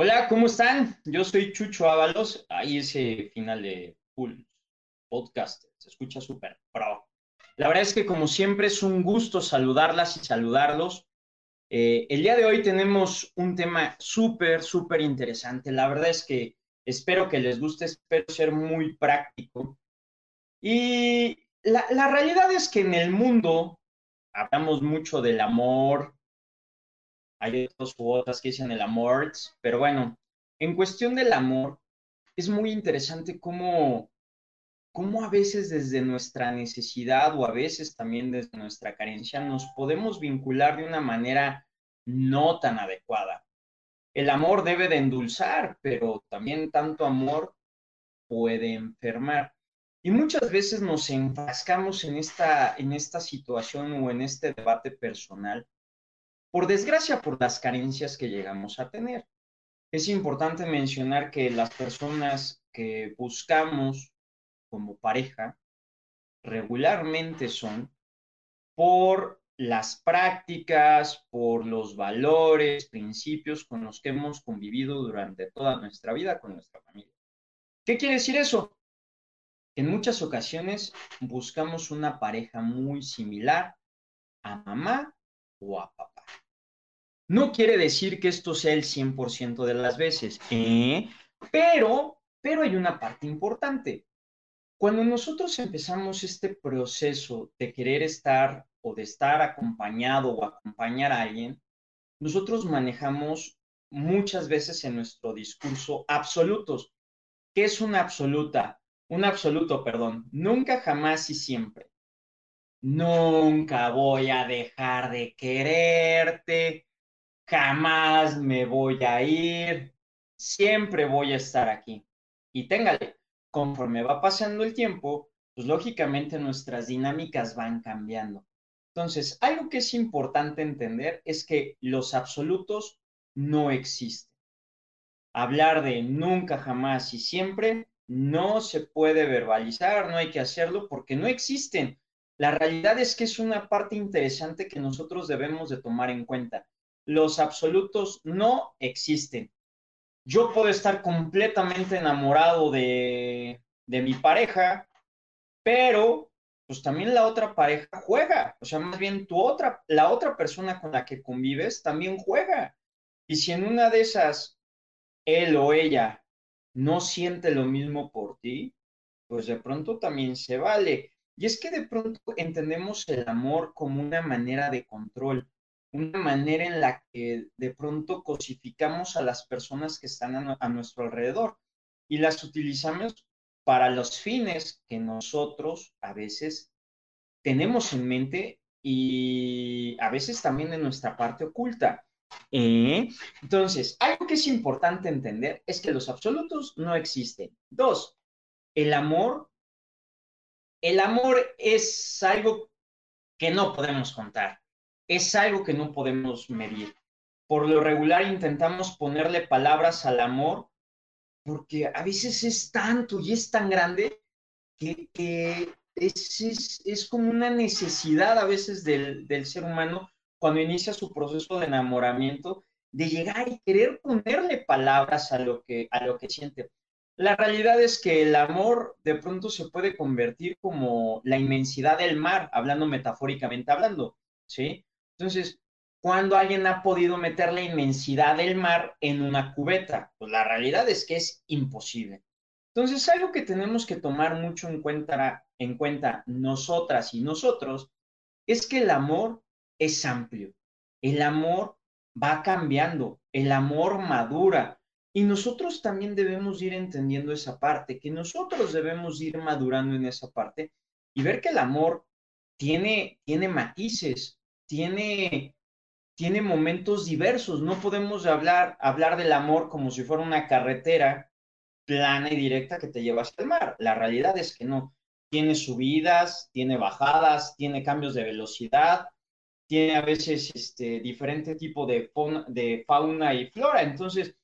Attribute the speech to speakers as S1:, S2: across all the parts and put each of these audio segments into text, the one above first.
S1: Hola, ¿cómo están? Yo soy Chucho Ábalos. Ahí ese final de Full Podcast. Se escucha súper pro. La verdad es que como siempre es un gusto saludarlas y saludarlos. Eh, el día de hoy tenemos un tema súper, súper interesante. La verdad es que espero que les guste, espero ser muy práctico. Y la, la realidad es que en el mundo hablamos mucho del amor, hay otros que dicen el amor, pero bueno, en cuestión del amor, es muy interesante cómo, cómo a veces desde nuestra necesidad o a veces también desde nuestra carencia nos podemos vincular de una manera no tan adecuada. El amor debe de endulzar, pero también tanto amor puede enfermar. Y muchas veces nos enfrascamos en esta, en esta situación o en este debate personal por desgracia, por las carencias que llegamos a tener. Es importante mencionar que las personas que buscamos como pareja regularmente son por las prácticas, por los valores, principios con los que hemos convivido durante toda nuestra vida con nuestra familia. ¿Qué quiere decir eso? En muchas ocasiones buscamos una pareja muy similar a mamá o a papá. No quiere decir que esto sea el 100% de las veces, ¿eh? pero, pero hay una parte importante. Cuando nosotros empezamos este proceso de querer estar o de estar acompañado o acompañar a alguien, nosotros manejamos muchas veces en nuestro discurso absolutos. ¿Qué es una absoluta? Un absoluto, perdón. Nunca, jamás y siempre. Nunca voy a dejar de quererte jamás me voy a ir, siempre voy a estar aquí. Y téngale, conforme va pasando el tiempo, pues lógicamente nuestras dinámicas van cambiando. Entonces, algo que es importante entender es que los absolutos no existen. Hablar de nunca, jamás y siempre no se puede verbalizar, no hay que hacerlo porque no existen. La realidad es que es una parte interesante que nosotros debemos de tomar en cuenta los absolutos no existen. Yo puedo estar completamente enamorado de, mi pareja, pero pues también la otra pareja juega, o sea, más bien tu otra, la otra persona con la que convives también juega. Y si en una de esas él o ella no siente lo mismo por ti, pues de pronto también se vale. Y es que de pronto entendemos el amor como una manera de control una manera en la que de pronto cosificamos a las personas que están a, nuestro alrededor y las utilizamos para los fines que nosotros a veces tenemos en mente y a veces también en nuestra parte oculta. ¿Eh? Entonces, algo que es importante entender es que los absolutos no existen. Dos, el amor. El amor es algo que no podemos contar es algo que no podemos medir. Por lo regular intentamos ponerle palabras al amor porque a veces es tanto y es tan grande que, es, es, como una necesidad a veces del, del ser humano cuando inicia su proceso de enamoramiento de llegar y querer ponerle palabras a lo que, a lo que siente. La realidad es que el amor de pronto se puede convertir como la inmensidad del mar, hablando metafóricamente hablando, ¿sí? Entonces, ¿cuándo alguien ha podido meter la inmensidad del mar en una cubeta? Pues la realidad es que es imposible. Entonces, algo que tenemos que tomar mucho en cuenta, en cuenta nosotras y nosotros es que el amor es amplio. El amor va cambiando, el amor madura. Y nosotros también debemos ir entendiendo esa parte, que nosotros debemos ir madurando en esa parte y ver que el amor tiene, tiene matices, tiene, tiene momentos diversos. No podemos hablar, hablar del amor como si fuera una carretera plana y directa que te lleva hacia el mar. La realidad es que no. Tiene subidas, tiene bajadas, tiene cambios de velocidad, tiene a veces este, diferente tipo de fauna y flora. Entonces,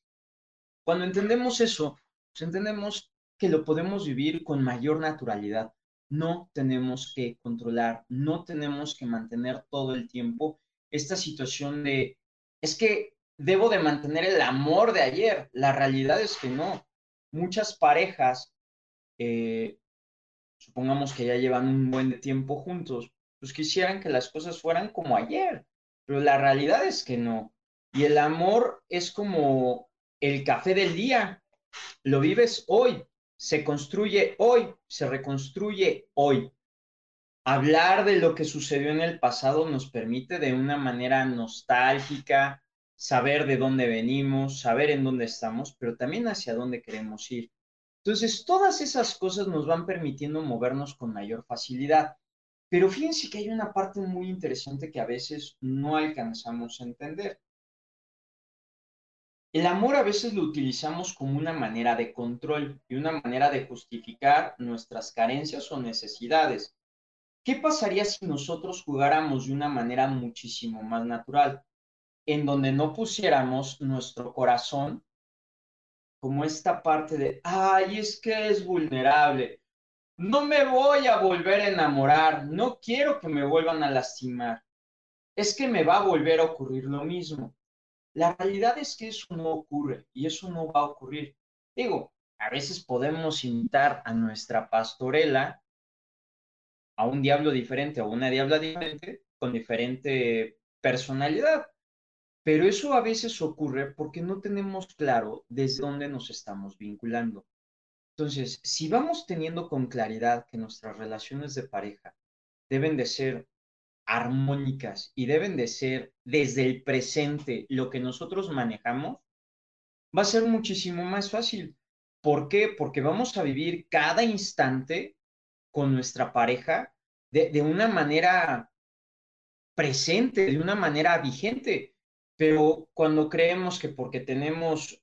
S1: cuando entendemos eso, pues entendemos que lo podemos vivir con mayor naturalidad. No tenemos que controlar, no tenemos que mantener todo el tiempo esta situación de, es que debo de mantener el amor de ayer. La realidad es que no. Muchas parejas, eh, supongamos que ya llevan un buen tiempo juntos, pues quisieran que las cosas fueran como ayer, pero la realidad es que no. Y el amor es como el café del día. Lo vives hoy, se construye hoy, se reconstruye hoy hablar de lo que sucedió en el pasado nos permite de una manera nostálgica saber de dónde venimos, saber en dónde estamos, pero también hacia dónde queremos ir. Entonces, todas esas cosas nos van permitiendo movernos con mayor facilidad. Pero fíjense que hay una parte muy interesante que a veces no alcanzamos a entender. El amor a veces lo utilizamos como una manera de control y una manera de justificar nuestras carencias o necesidades. ¿Qué pasaría si nosotros jugáramos de una manera muchísimo más natural, en donde no pusiéramos nuestro corazón como esta parte de, ay, es que es vulnerable, no me voy a volver a enamorar, no quiero que me vuelvan a lastimar, es que me va a volver a ocurrir lo mismo. La realidad es que eso no ocurre y eso no va a ocurrir. Digo, a veces podemos imitar a nuestra pastorela a un diablo diferente o una diabla diferente con diferente personalidad. Pero eso a veces ocurre porque no tenemos claro desde dónde nos estamos vinculando. Entonces, si vamos teniendo con claridad que nuestras relaciones de pareja deben de ser armónicas y deben de ser desde el presente lo que nosotros manejamos, va a ser muchísimo más fácil. ¿Por qué? Porque vamos a vivir cada instante con nuestra pareja de, una manera presente, de una manera vigente. Pero cuando creemos que porque tenemos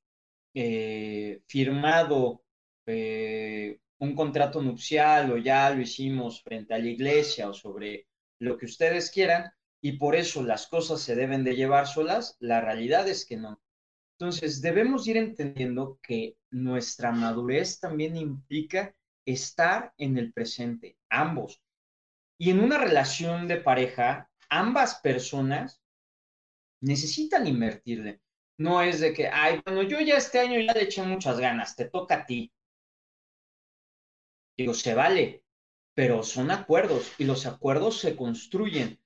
S1: eh, firmado eh, un contrato nupcial o ya lo hicimos frente a la iglesia o sobre lo que ustedes quieran y por eso las cosas se deben de llevar solas, la realidad es que no. Entonces debemos ir entendiendo que nuestra madurez también implica estar en el presente, ambos. Y en una relación de pareja, ambas personas necesitan invertirle. No es de que, ay, bueno, yo ya este año ya le eché muchas ganas, te toca a ti. Digo, se vale, pero son acuerdos y los acuerdos se construyen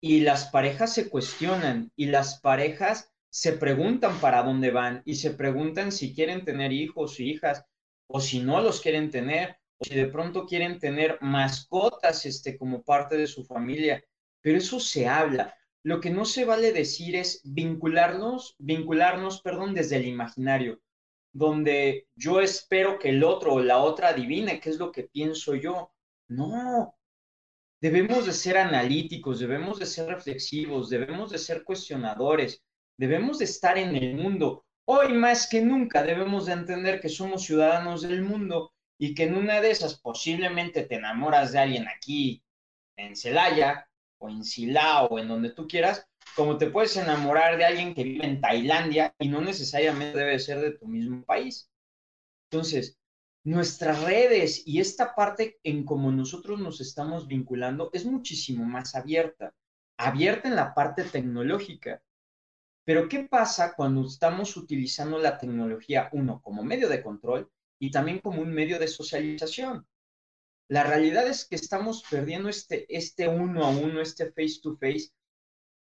S1: y las parejas se cuestionan y las parejas se preguntan para dónde van y se preguntan si quieren tener hijos o hijas o si no los quieren tener o si de pronto quieren tener mascotas este, como parte de su familia, pero eso se habla. Lo que no se vale decir es vincularnos, vincularnos, perdón, desde el imaginario, donde yo espero que el otro o la otra adivine qué es lo que pienso yo. No, debemos de ser analíticos, debemos de ser reflexivos, debemos de ser cuestionadores, debemos de estar en el mundo. Hoy más que nunca debemos de entender que somos ciudadanos del mundo y que en una de esas posiblemente te enamoras de alguien aquí en Celaya o en Silao o en donde tú quieras, como te puedes enamorar de alguien que vive en Tailandia y no necesariamente debe ser de tu mismo país. Entonces, nuestras redes y esta parte en cómo nosotros nos estamos vinculando es muchísimo más abierta, abierta en la parte tecnológica. Pero ¿qué pasa cuando estamos utilizando la tecnología, uno, como medio de control y también como un medio de socialización. La realidad es que estamos perdiendo este, este uno a uno, este face to face,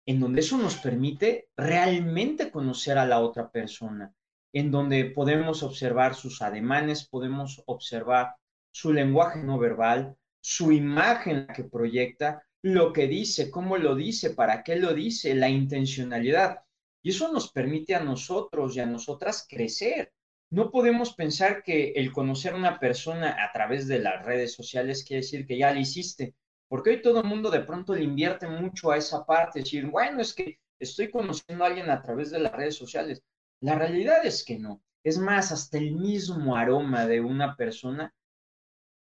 S1: en donde eso nos permite realmente conocer a la otra persona, en donde podemos observar sus ademanes, podemos observar su lenguaje no verbal, su imagen que proyecta, lo que dice, cómo lo dice, para qué lo dice, la intencionalidad. Y eso nos permite a nosotros y a nosotras crecer, no podemos pensar que el conocer a una persona a través de las redes sociales quiere decir que ya lo hiciste, porque hoy todo el mundo de pronto le invierte mucho a esa parte, decir, bueno, es que estoy conociendo a alguien a través de las redes sociales. La realidad es que no. Es más, hasta el mismo aroma de una persona,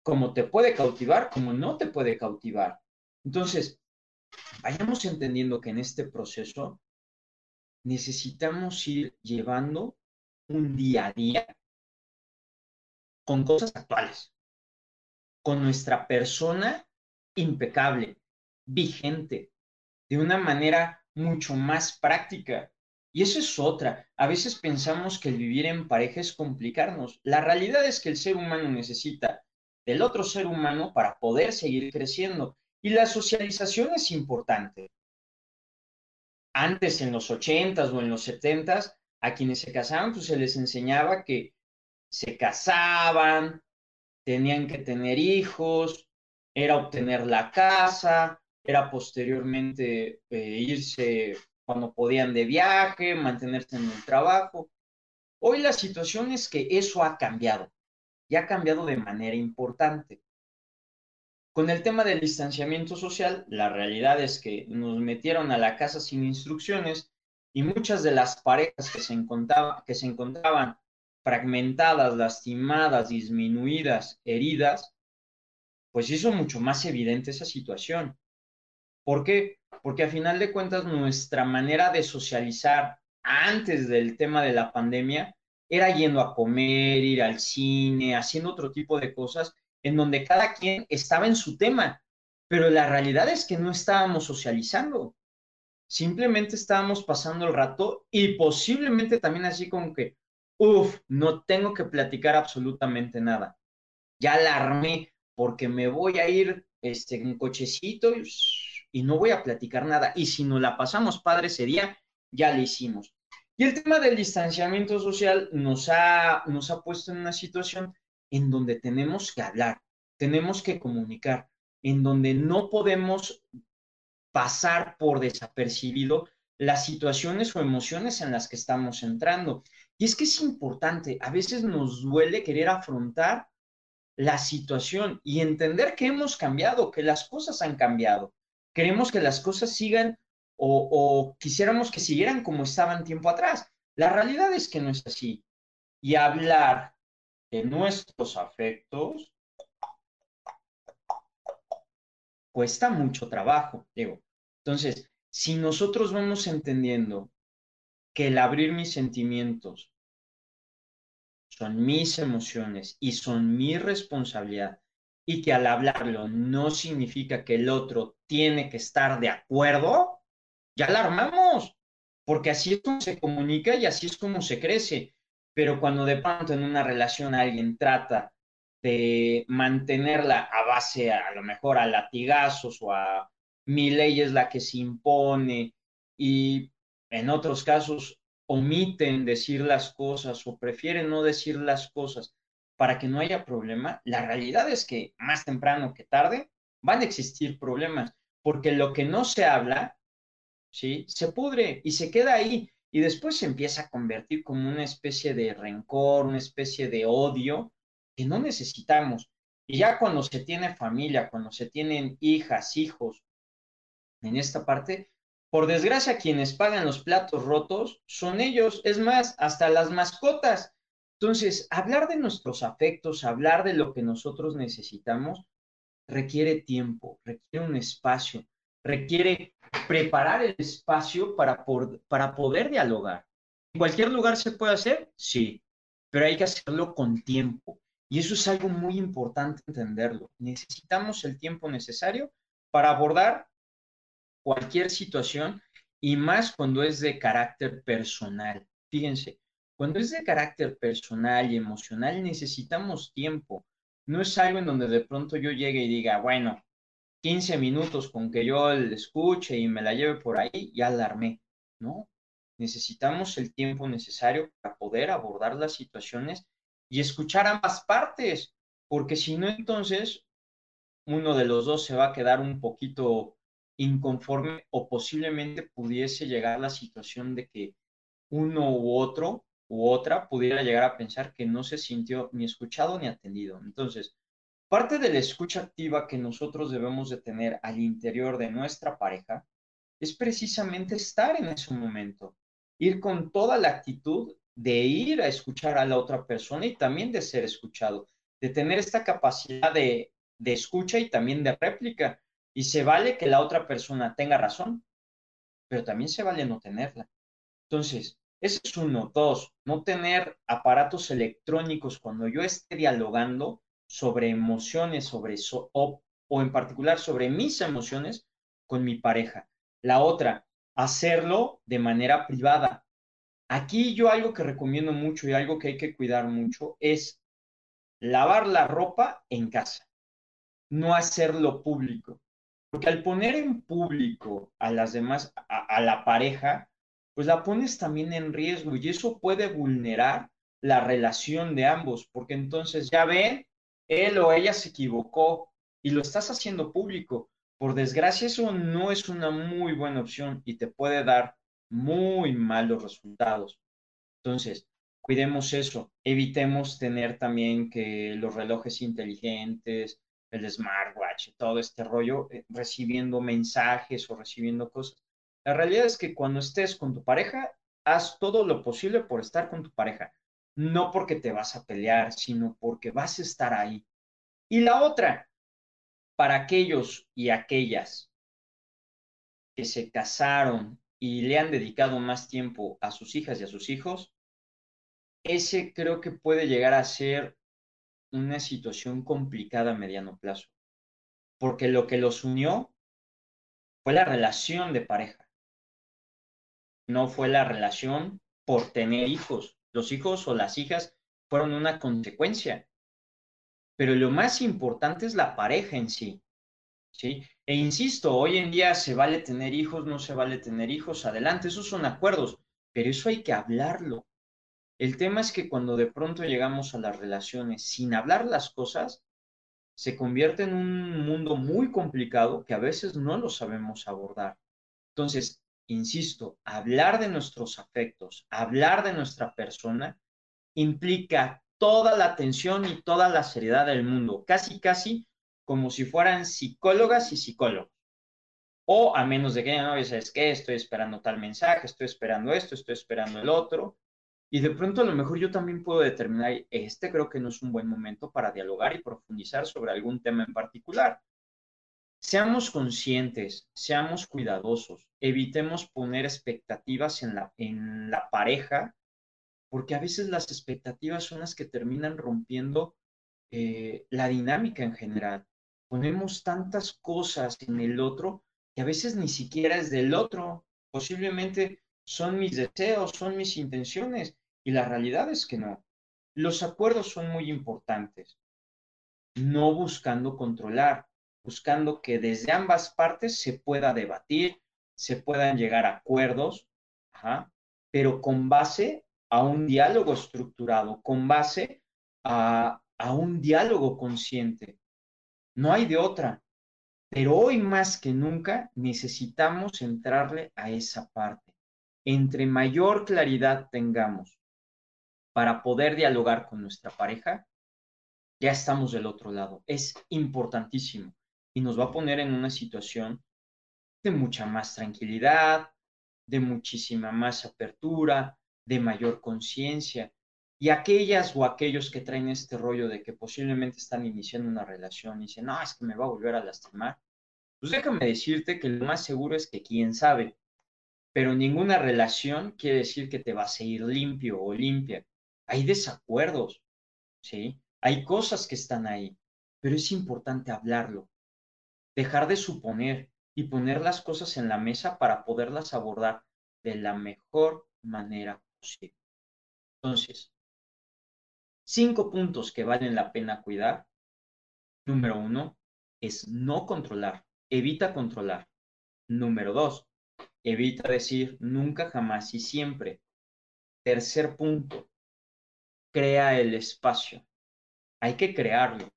S1: como te puede cautivar, como no te puede cautivar. Entonces, vayamos entendiendo que en este proceso necesitamos ir llevando un día a día con cosas actuales, con nuestra persona impecable, vigente, de una manera mucho más práctica. Y eso es otra. A veces pensamos que el vivir en pareja es complicarnos. La realidad es que el ser humano necesita del otro ser humano para poder seguir creciendo. Y la socialización es importante. Antes, en los ochentas o en los setentas, a quienes se casaban, pues se les enseñaba que se casaban, tenían que tener hijos, era obtener la casa, era posteriormente eh, irse cuando podían de viaje, mantenerse en el trabajo. Hoy la situación es que eso ha cambiado y ha cambiado de manera importante. Con el tema del distanciamiento social, la realidad es que nos metieron a la casa sin instrucciones y muchas de las parejas que se, que se encontraban fragmentadas, lastimadas, disminuidas, heridas, pues hizo mucho más evidente esa situación. ¿Por qué? Porque a final de cuentas nuestra manera de socializar antes del tema de la pandemia era yendo a comer, ir al cine, haciendo otro tipo de cosas en donde cada quien estaba en su tema, pero la realidad es que no estábamos socializando, simplemente estábamos pasando el rato y posiblemente también así como que, uff, no tengo que platicar absolutamente nada, ya la armé porque me voy a ir este, en cochecito y y no voy a platicar nada. Y si no la pasamos padre ese día, ya lo hicimos. Y el tema del distanciamiento social nos ha, nos ha puesto en una situación en donde tenemos que hablar, tenemos que comunicar, en donde no podemos pasar por desapercibido las situaciones o emociones en las que estamos entrando. Y es que es importante, a veces nos duele querer afrontar la situación y entender que hemos cambiado, que las cosas han cambiado queremos que las cosas sigan o, quisiéramos que siguieran como estaban tiempo atrás. La realidad es que no es así. Y hablar de nuestros afectos cuesta mucho trabajo, digo. Entonces, si nosotros vamos entendiendo que el abrir mis sentimientos son mis emociones y son mi responsabilidad y que al hablarlo no significa que el otro tiene que estar de acuerdo, ya la armamos, porque así es como se comunica y así es como se crece. Pero cuando de pronto en una relación alguien trata de mantenerla a base a, lo mejor a latigazos o a mi ley es la que se impone y en otros casos omiten decir las cosas o prefieren no decir las cosas para que no haya problema, la realidad es que más temprano que tarde van a existir problemas, porque lo que no se habla, ¿sí? Se pudre y se queda ahí y después se empieza a convertir como una especie de rencor, una especie de odio que no necesitamos. Y ya cuando se tiene familia, cuando se tienen hijas, hijos, en esta parte, por desgracia quienes pagan los platos rotos son ellos, es más, hasta las mascotas entonces, hablar de nuestros afectos, hablar de lo que nosotros necesitamos, requiere tiempo, requiere un espacio, requiere preparar el espacio para, para poder dialogar. ¿En cualquier lugar se puede hacer? Sí, pero hay que hacerlo con tiempo. Y eso es algo muy importante entenderlo. Necesitamos el tiempo necesario para abordar cualquier situación y más cuando es de carácter personal. Fíjense, cuando es de carácter personal y emocional, necesitamos tiempo. No es algo en donde de pronto yo llegue y diga, bueno, 15 minutos con que yo le escuche y me la lleve por ahí, ya la armé. No, necesitamos el tiempo necesario para poder abordar las situaciones y escuchar ambas partes, porque si no, entonces uno de los dos se va a quedar un poquito inconforme o posiblemente pudiese llegar la situación de que uno u otro u otra pudiera llegar a pensar que no se sintió ni escuchado ni atendido. Entonces, parte de la escucha activa que nosotros debemos de tener al interior de nuestra pareja es precisamente estar en ese momento, ir con toda la actitud de ir a escuchar a la otra persona y también de ser escuchado, de tener esta capacidad de, de escucha y también de réplica. Y se vale que la otra persona tenga razón, pero también se vale no tenerla. Entonces, ese es uno. Dos, no tener aparatos electrónicos cuando yo esté dialogando sobre emociones, sobre o, o en particular sobre mis emociones con mi pareja. La otra, hacerlo de manera privada. Aquí yo algo que recomiendo mucho y algo que hay que cuidar mucho es lavar la ropa en casa, no hacerlo público. Porque al poner en público a las demás, a la pareja, pues la pones también en riesgo y eso puede vulnerar la relación de ambos, porque entonces ya ven, él o ella se equivocó y lo estás haciendo público. Por desgracia, eso no es una muy buena opción y te puede dar muy malos resultados. Entonces, cuidemos eso, evitemos tener también que los relojes inteligentes, el smartwatch, todo este rollo, eh, recibiendo mensajes o recibiendo cosas. La realidad es que cuando estés con tu pareja, haz todo lo posible por estar con tu pareja. No porque te vas a pelear, sino porque vas a estar ahí. Y la otra, para aquellos y aquellas que se casaron y le han dedicado más tiempo a sus hijas y a sus hijos, ese creo que puede llegar a ser una situación complicada a mediano plazo, porque lo que los unió fue la relación de pareja no fue la relación por tener hijos. Los hijos o las hijas fueron una consecuencia. Pero lo más importante es la pareja en sí. ¿sí? E insisto, hoy en día se vale tener hijos, no se vale tener hijos, adelante, esos son acuerdos, pero eso hay que hablarlo. El tema es que cuando de pronto llegamos a las relaciones sin hablar las cosas, se convierte en un mundo muy complicado que a veces no lo sabemos abordar. Entonces, insisto, hablar de nuestros afectos, hablar de nuestra persona, implica toda la atención y toda la seriedad del mundo, casi, casi como si fueran psicólogas y psicólogos. O a menos de que, no, es que estoy esperando tal mensaje, estoy esperando esto, estoy esperando el otro. Y de pronto a lo mejor yo también puedo determinar, este creo que no es un buen momento para dialogar y profundizar sobre algún tema en particular. Seamos conscientes, seamos cuidadosos, evitemos poner expectativas en la, en la pareja, porque a veces las expectativas son las que terminan rompiendo eh, la dinámica en general. Ponemos tantas cosas en el otro que a veces ni siquiera es del otro. Posiblemente son mis deseos, son mis intenciones, y la realidad es que no. Los acuerdos son muy importantes, no buscando controlar, buscando que desde ambas partes se pueda debatir, se puedan llegar a acuerdos, pero con base a un diálogo estructurado, con base a, a un diálogo consciente. No hay de otra. Pero hoy más que nunca necesitamos entrarle a esa parte. Entre mayor claridad tengamos para poder dialogar con nuestra pareja, ya estamos del otro lado. Es importantísimo y nos va a poner en una situación de mucha más tranquilidad, de muchísima más apertura, de mayor conciencia. Y aquellas o aquellos que traen este rollo de que posiblemente están iniciando una relación y dicen, no, es que me va a volver a lastimar, pues déjame decirte que lo más seguro es que quién sabe, pero ninguna relación quiere decir que te vas a ir limpio o limpia. Hay desacuerdos, ¿sí? Hay cosas que están ahí, pero es importante hablarlo, dejar de suponer y poner las cosas en la mesa para poderlas abordar de la mejor manera posible. Entonces, cinco puntos que valen la pena cuidar. Número uno es no controlar, evita controlar. Número dos, evita decir nunca, jamás y siempre. Tercer punto, crea el espacio. Hay que crearlo,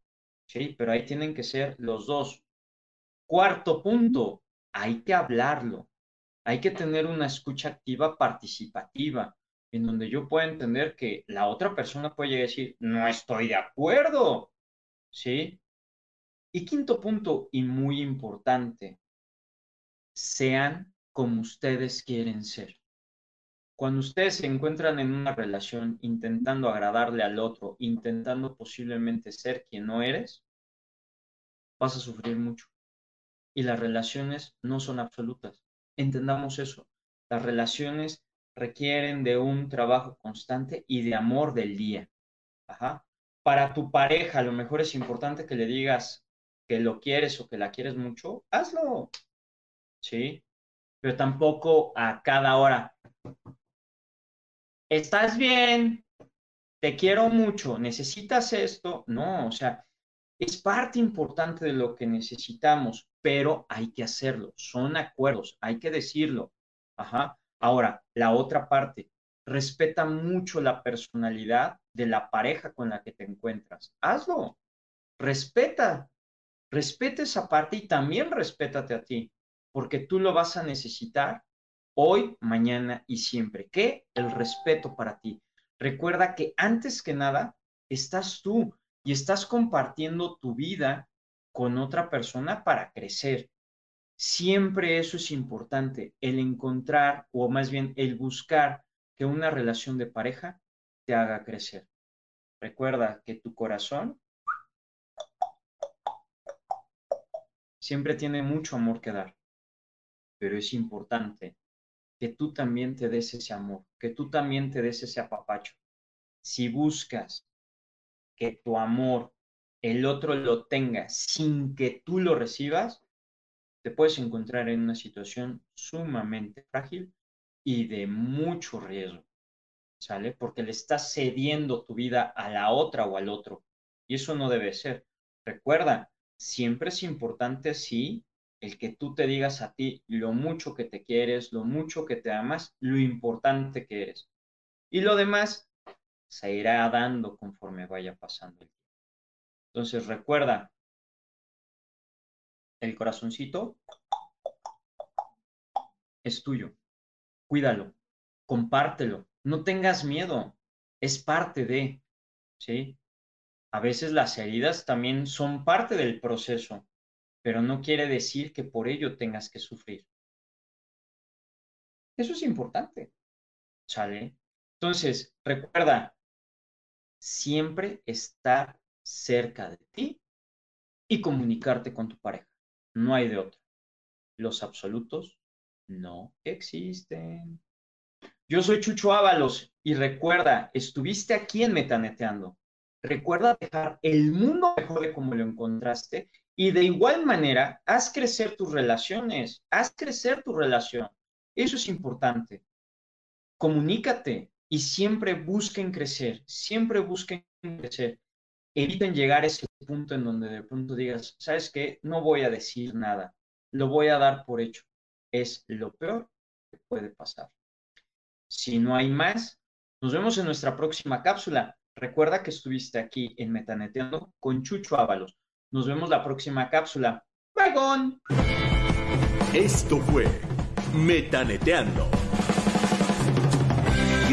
S1: ¿sí? Pero ahí tienen que ser los dos, Cuarto punto, hay que hablarlo. Hay que tener una escucha activa participativa, en donde yo pueda entender que la otra persona puede decir, no estoy de acuerdo. ¿Sí? Y quinto punto, y muy importante, sean como ustedes quieren ser. Cuando ustedes se encuentran en una relación intentando agradarle al otro, intentando posiblemente ser quien no eres, vas a sufrir mucho. Y las relaciones no son absolutas. Entendamos eso. Las relaciones requieren de un trabajo constante y de amor del día. Ajá. Para tu pareja, a lo mejor es importante que le digas que lo quieres o que la quieres mucho, hazlo. ¿Sí? Pero tampoco a cada hora. ¿Estás bien? Te quiero mucho. ¿Necesitas esto? No, o sea, es parte importante de lo que necesitamos, pero hay que hacerlo. Son acuerdos, hay que decirlo. Ajá. Ahora, la otra parte, respeta mucho la personalidad de la pareja con la que te encuentras. Hazlo. Respeta. Respeta esa parte y también respétate a ti, porque tú lo vas a necesitar hoy, mañana y siempre. ¿Qué? El respeto para ti. Recuerda que antes que nada estás tú y estás compartiendo tu vida con otra persona para crecer. Siempre eso es importante, el encontrar o más bien el buscar que una relación de pareja te haga crecer. Recuerda que tu corazón siempre tiene mucho amor que dar, pero es importante que tú también te des ese amor, que tú también te des ese apapacho. Si buscas que tu amor el otro lo tenga sin que tú lo recibas, te puedes encontrar en una situación sumamente frágil y de mucho riesgo, ¿sale? Porque le estás cediendo tu vida a la otra o al otro. Y eso no debe ser. Recuerda, siempre es importante, sí, el que tú te digas a ti lo mucho que te quieres, lo mucho que te amas, lo importante que eres. Y lo demás se irá dando conforme vaya pasando el. Entonces recuerda, el corazoncito es tuyo. Cuídalo, compártelo, no tengas miedo, es parte de, ¿sí? A veces las heridas también son parte del proceso, pero no quiere decir que por ello tengas que sufrir. Eso es importante, ¿sale? Entonces, recuerda, siempre estar cerca de ti y comunicarte con tu pareja. No hay de otra. Los absolutos no existen. Yo soy Chucho Ábalos y recuerda, estuviste aquí en Metaneteando. Recuerda dejar el mundo mejor de como lo encontraste y de igual manera, haz crecer tus relaciones, haz crecer tu relación. Eso es importante. Comunícate, y siempre busquen crecer, siempre busquen crecer. Eviten llegar a ese punto en donde de pronto digas, ¿sabes qué? No voy a decir nada, lo voy a dar por hecho. Es lo peor que puede pasar. Si no hay más, nos vemos en nuestra próxima cápsula. Recuerda que estuviste aquí en Metaneteando con Chucho Ábalos. Nos vemos la próxima cápsula. Bye,
S2: Esto fue Metaneteando